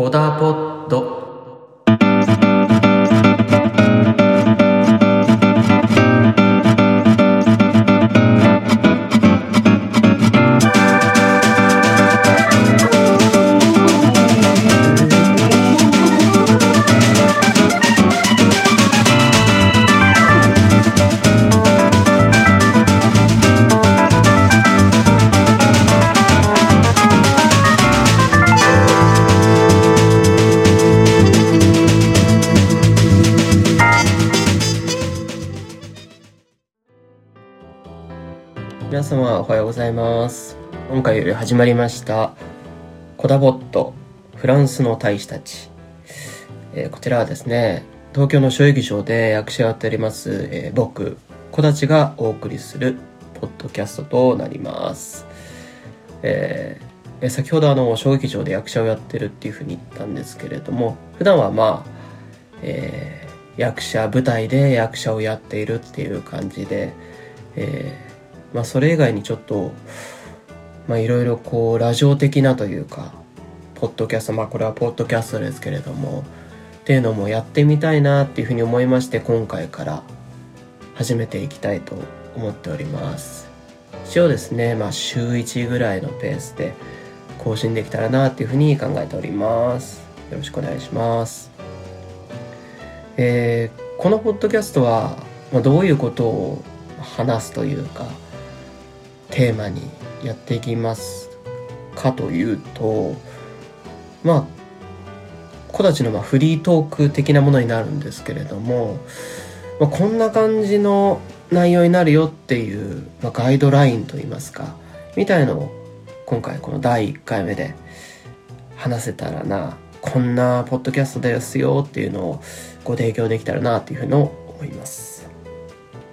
コダポッド。様おはようございます。今回より始まりましたコダボットフランスの大使たち、えーこちらはですね東京の小劇場で役者をやっております、えー僕小立がお送りするポッドキャストとなります、えーえー先ほどあの小劇場で役者をやってるっていうふうに言ったんですけれども普段はまあ、えー役者舞台で役者をやっているっていう感じで、えーまあそれ以外にちょっといろいろこうラジオ的なというかポッドキャストまあこれはポッドキャストですけれどもっていうのもやってみたいなっていうふうに思いまして今回から始めていきたいと思っております。一応ですねまあ週1ぐらいのペースで更新できたらなっていうふうに考えております。よろしくお願いします。えーこのポッドキャストは、まあ、どういうことを話すというかテーマにやっていきますかというとまあ子たちのまフリートーク的なものになるんですけれども、ま、こんな感じの内容になるよっていう、ま、ガイドラインといいますかみたいのを今回この第1回目で話せたらなこんなポッドキャストですよっていうのをご提供できたらなっていうふうに思います。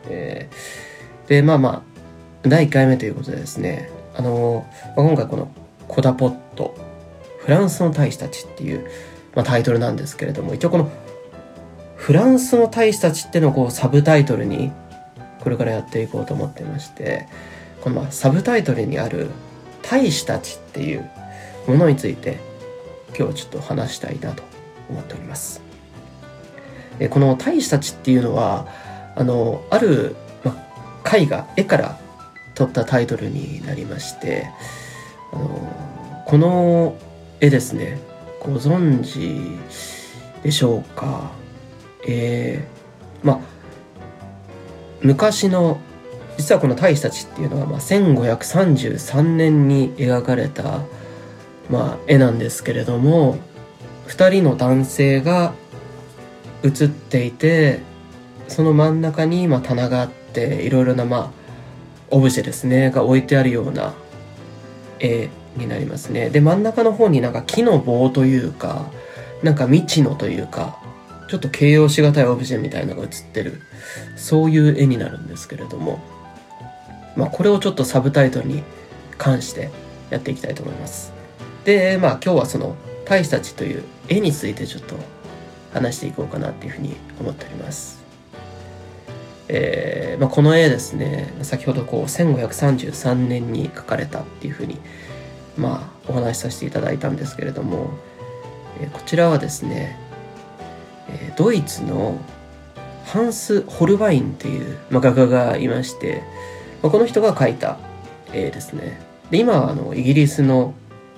えーでまあまあ第1回目ということでですねあの、今回この「コダポットフランスの大使たち」っていう、まあ、タイトルなんですけれども一応この「フランスの大使たち」ってのをこうサブタイトルにこれからやっていこうと思ってましてこのまあサブタイトルにある「大使たち」っていうものについて今日ちょっと話したいなと思っております。えこの大使たちっていうのはあのある、まあ、絵画絵から取ったタイトルになりましてあのこの絵ですね。ご存知でしょうか？えー、まあ昔の実はこの大使たちっていうのは、まあ、1533年に描かれた、まあ、絵なんですけれども2人の男性が写っていてその真ん中にまあ棚があっていろいろなまあオブジェですねが置いてあるような絵になりますねで真ん中の方になんか木の棒というかなんか未知のというかちょっと形容しがたいオブジェみたいなのが写ってるそういう絵になるんですけれどもまあこれをちょっとサブタイトルに関してやっていきたいと思いますでまあ今日はその「大使たち」という絵についてちょっと話していこうかなっていうふうに思っております。えーまあ、この絵ですね先ほどこう1533年に描かれたっていうふうにまあお話しさせていただいたんですけれども、えーこちらはですね、えードイツのハンス・ホルバインっていう、まあ、画家がいまして、まあ、この人が描いた絵ですねで今はあのイギリスの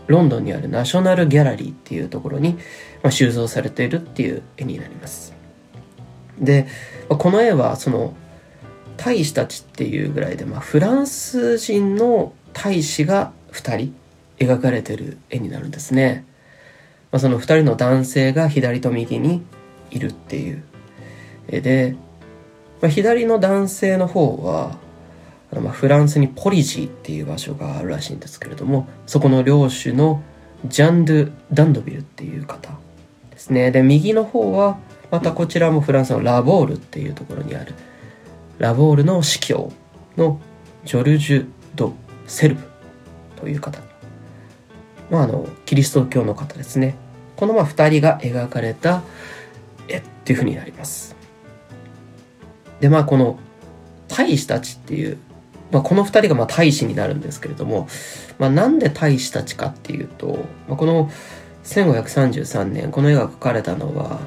ロンドンにあるナショナルギャラリーっていうところに、まあ、収蔵されているっていう絵になります。で、この絵はその大使たちっていうぐらいで、まあ、フランス人の大使が2人描かれてる絵になるんですね。まあ、その2人の男性が左と右にいるっていう絵で、まあ、左の男性の方はあのまあフランスにポリジーっていう場所があるらしいんですけれどもそこの領主のジャン・ドゥ・ダンドビルっていう方ですねで右の方はまたこちらもフランスのラボールっていうところにある。ラボールの司教のジョルジュ・ド・セルブという方。まああのキリスト教の方ですね。このまあ2人が描かれた絵っていうふうになります。でまあこの大使たちっていうまあ、この2人がまあ大使になるんですけれども、まあ、なんで大使たちかっていうと、まあ、この1533年この絵が描かれたのは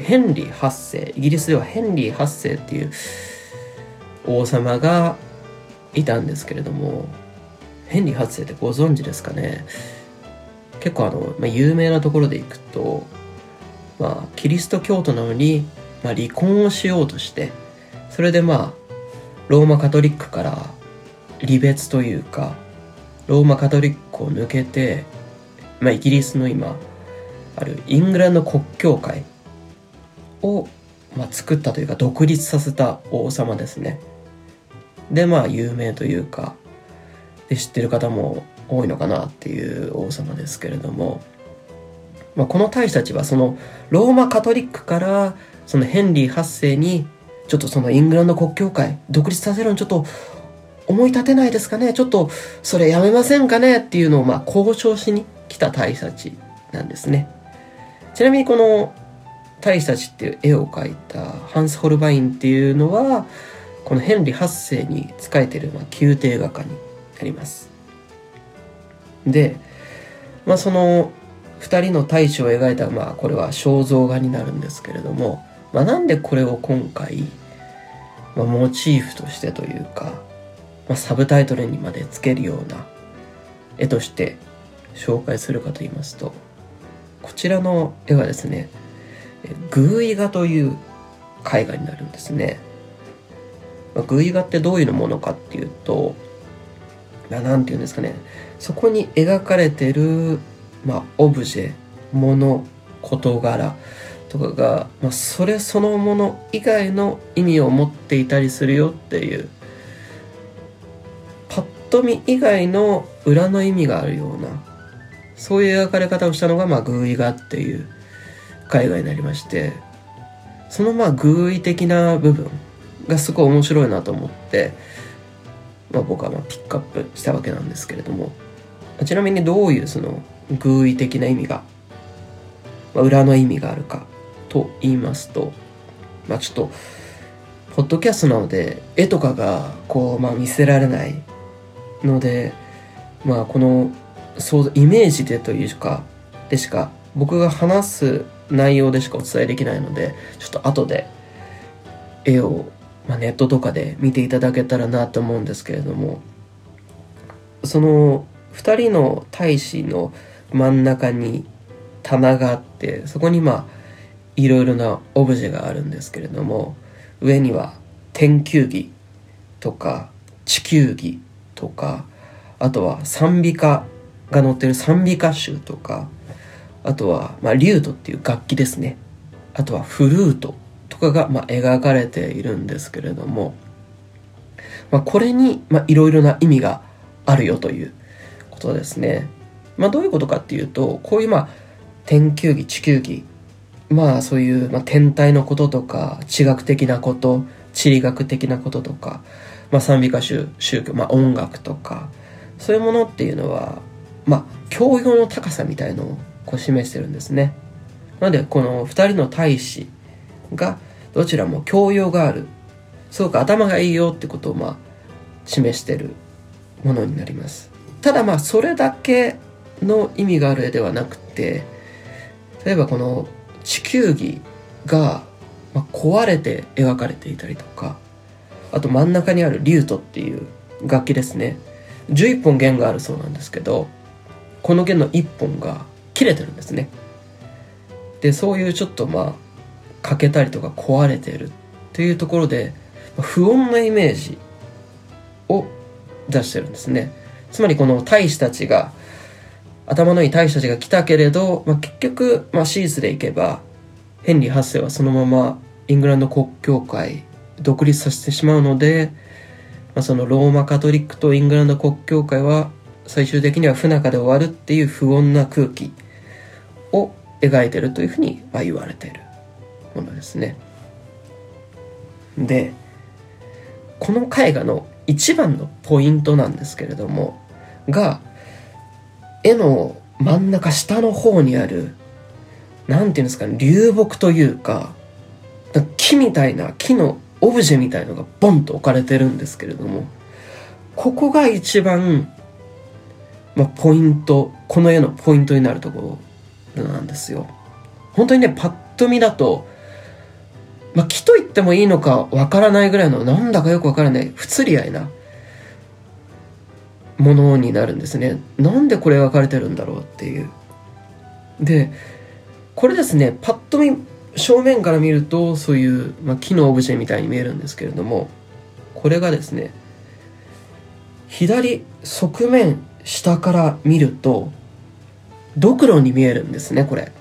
ヘンリー8世イギリスではヘンリー8世っていう王様がいたんですけれどもヘンリー8世ってご存知ですかね？結構あの、まあ、有名なところでいくと、まあ、キリスト教徒なのに、まあ、離婚をしようとしてそれでまあローマカトリックから離別というかローマカトリックを抜けて、まあ、イギリスの今あるイングランド国教会を、まあ、作ったというか独立させた王様ですね。でまあ有名というかで知ってる方も多いのかなっていう王様ですけれども、まあ、この大使たちはそのローマカトリックからそのヘンリー8世にちょっとそのイングランド国教会独立させるのちょっと思い立てないですかね？ちょっとそれやめませんかね？っていうのをまあ交渉しに来た大使たちなんですね。ちなみにこの大使たちっていう絵を描いたハンス・ホルバインっていうのはこのヘンリー8世に仕えてるまあ宮廷画家になります。で、まあ、その2人の大使を描いたまあこれは肖像画になるんですけれども、まあ、なんでこれを今回、まあ、モチーフとしてというかまあ、サブタイトルにまでつけるような絵として紹介するかと言いますとこちらの絵はですねグーイ画という絵画になるんですね。まあ、グーイ画ってどういうものかっていうと何て言うんですかねそこに描かれてる、まあ、オブジェ物事柄とかが、まあ、それそのもの以外の意味を持っていたりするよっていうと見以外の裏の意味があるようなそういう描かれ方をしたのが、まあ、グイ画っていう絵画になりましてそのまあ偶意的な部分がすごい面白いなと思って、まあ、僕はまあピックアップしたわけなんですけれどもちなみにどういうその偶意的な意味が、まあ、裏の意味があるかと言いますとまあちょっとポッドキャストなので絵とかがこうまあ見せられないのでまあこのそうイメージでというかでしか僕が話す内容でしかお伝えできないのでちょっと後で絵を、まあ、ネットとかで見ていただけたらなと思うんですけれどもその2人の大使の真ん中に棚があってそこにまあいろいろなオブジェがあるんですけれども上には天球儀とか地球儀とかあとは賛美歌が載ってる賛美歌集とかあとは、まあ、リュートっていう楽器ですねあとはフルートとかが、まあ、描かれているんですけれども、まあ、これにいろいろな意味があるよということですね。まあ、どういうことかっていうとこういうまあ天球儀地球儀まあそういう、まあ、天体のこととか地学的なこと地理学的なこととかまあ、賛美歌宗宗教、まあ、音楽とかそういうものっていうのは、まあ、教養の高さみたいのをこう示してるんですね。なのでこの2人の大使がどちらも教養があるすごく頭がいいよってことをまあ示してるものになります。ただまあそれだけの意味がある絵ではなくて例えばこの地球儀が壊れて描かれていたりとかあと真ん中にあるリュートっていう楽器ですね11本弦があるそうなんですけどこの弦の1本が切れてるんですね。でそういうちょっとまあ欠けたりとか壊れてるというところで不穏なイメージを出してるんですね。つまりこの大使たちが頭のいい大使たちが来たけれど、まあ、結局、まあ、シーズでいけばヘンリー8世はそのままイングランド国教会独立させてしまうので、まあ、そのローマカトリックとイングランド国教会は最終的には不仲で終わるっていう不穏な空気。を描いてるというふうに言われているものですね。でこの絵画の一番のポイントなんですけれどもが絵の真ん中下の方にある何て言うんですかね流木というか木みたいな木のオブジェみたいのがボンと置かれてるんですけれどもここが一番、まあ、ポイントこの絵のポイントになるところなんですよ。本当にね、パッと見だと、まあ、木と言ってもいいのかわからないぐらいの、なんだかよくわからない、不釣り合いなものになるんですね。なんでこれ描かれてるんだろうっていう。で、これですね、パッと見、正面から見ると、そういう、まあ、木のオブジェみたいに見えるんですけれども、これがですね、左側面下から見ると、ドクロに見えるんですね、これ。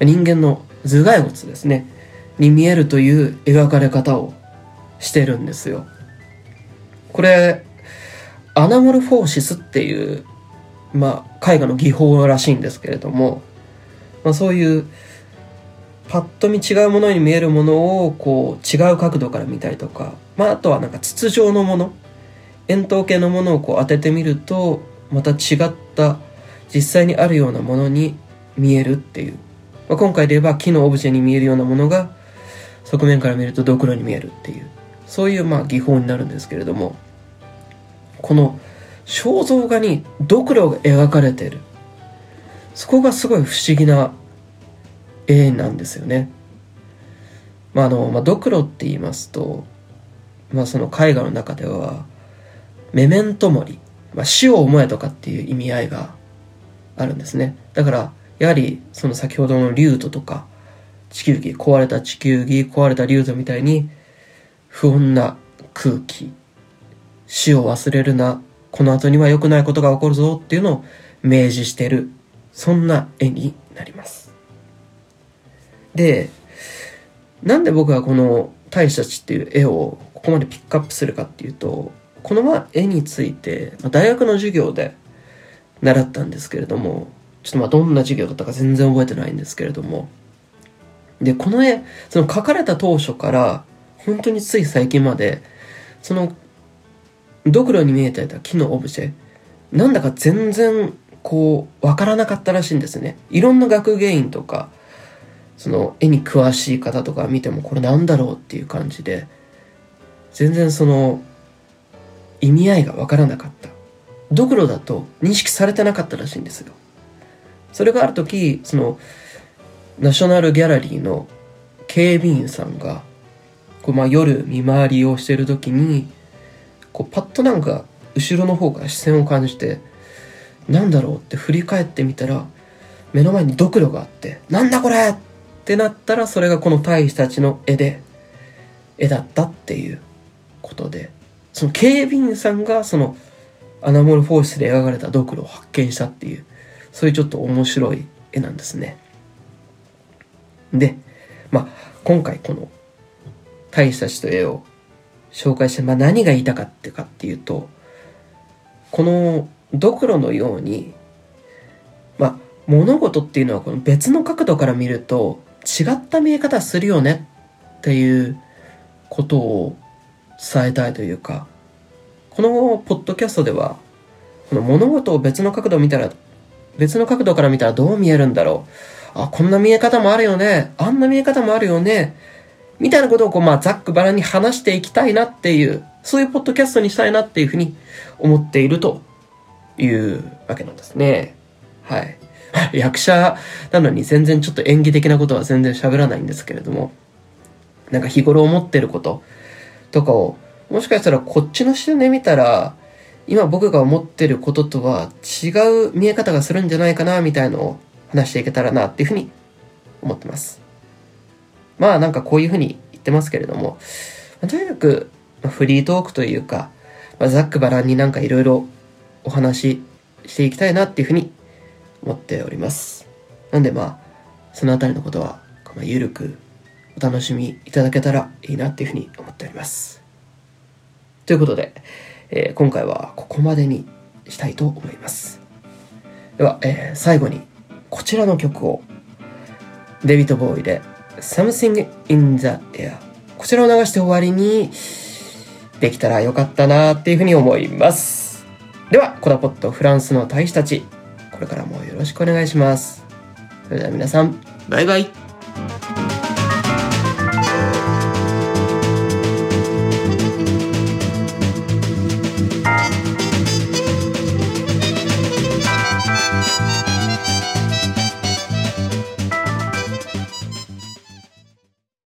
人間の頭蓋骨ですね、に見えるという描かれ方をしてるんですよ。これ、アナモルフォーシスっていう、まあ、絵画の技法らしいんですけれども、まあ、そういう、パッと見違うものに見えるものを、こう、違う角度から見たりとか、まあ、あとはなんか筒状のもの、円筒形のものをこう当ててみると、また違った実際にあるようなものに見えるっていう。まあ、今回で言えば木のオブジェに見えるようなものが側面から見るとドクロに見えるっていう。そういうまあ技法になるんですけれども、この肖像画にドクロが描かれてる。そこがすごい不思議な絵なんですよね。まああの、まあ、ドクロって言いますと、まあその絵画の中では、メメントモリ、まあ、死を思えとかっていう意味合いがあるんですね。だから、やはり、その先ほどのリュートとか、地球儀、壊れた地球儀、壊れたリュートみたいに、不穏な空気、死を忘れるな、この後には良くないことが起こるぞっていうのを明示してる、そんな絵になります。で、なんで僕はこの大使たちっていう絵をここまでピックアップするかっていうと、この絵について、大学の授業で習ったんですけれども、ちょっとまあどんな授業だったか全然覚えてないんですけれども、で、この絵、その描かれた当初から、本当につい最近まで、その、ドクロに見えていた木のオブジェ、なんだか全然、こう、わからなかったらしいんですね。いろんな学芸員とか、その絵に詳しい方とか見てもこれなんだろうっていう感じで、全然その意味合いがわからなかった。ドクロだと認識されてなかったらしいんですよ。それがある時、その、ナショナルギャラリーの警備員さんが、こうまあ夜見回りをしてる時に、こうパッとなんか後ろの方から視線を感じて、なんだろうって振り返ってみたら、目の前にドクロがあって、なんだこれってなったら、それがこの大使たちの絵で、絵だったっていうことで、その警備員さんがそのアナモルフォースで描かれたドクロを発見したっていう、そういうちょっと面白い絵なんですね。で、まあ、今回この大使たちと絵を紹介して、まあ、何が言いたかってかっていうと、このドクロのように、まあ、物事っていうのはこの別の角度から見ると違った見え方するよねっていうことを伝えたいというか、このポッドキャストでは、この物事を別の角度見たら、別の角度から見たらどう見えるんだろう。あ、こんな見え方もあるよね。あんな見え方もあるよね。みたいなことをこう、まあ、ざっくばらに話していきたいなっていう、そういうポッドキャストにしたいなっていうふうに思っているというわけなんですね。はい。役者なのに全然ちょっと演技的なことは全然喋らないんですけれども、なんか日頃思ってること、とかを、もしかしたらこっちの視点で見たら、今僕が思ってることとは違う見え方がするんじゃないかな、みたいのを話していけたらな、っていうふうに思ってます。まあなんかこういうふうに言ってますけれども、とにかく、フリートークというか、ま、ざっくばらんになんかいろいろお話ししていきたいなっていうふうに思っております。なんでまあ、そのあたりのことは、まあ、ゆるくお楽しみいただけたらいいなっていうふうに思っております。ということで、えー、今回はここまでにしたいと思います。では、えー、最後にこちらの曲をデビッド・ボーイで Something in the Air こちらを流して終わりにできたらよかったなっていうふうに思います。では、コダポットフランスの大使たち、これからもよろしくお願いします。それでは皆さん、バイバイ。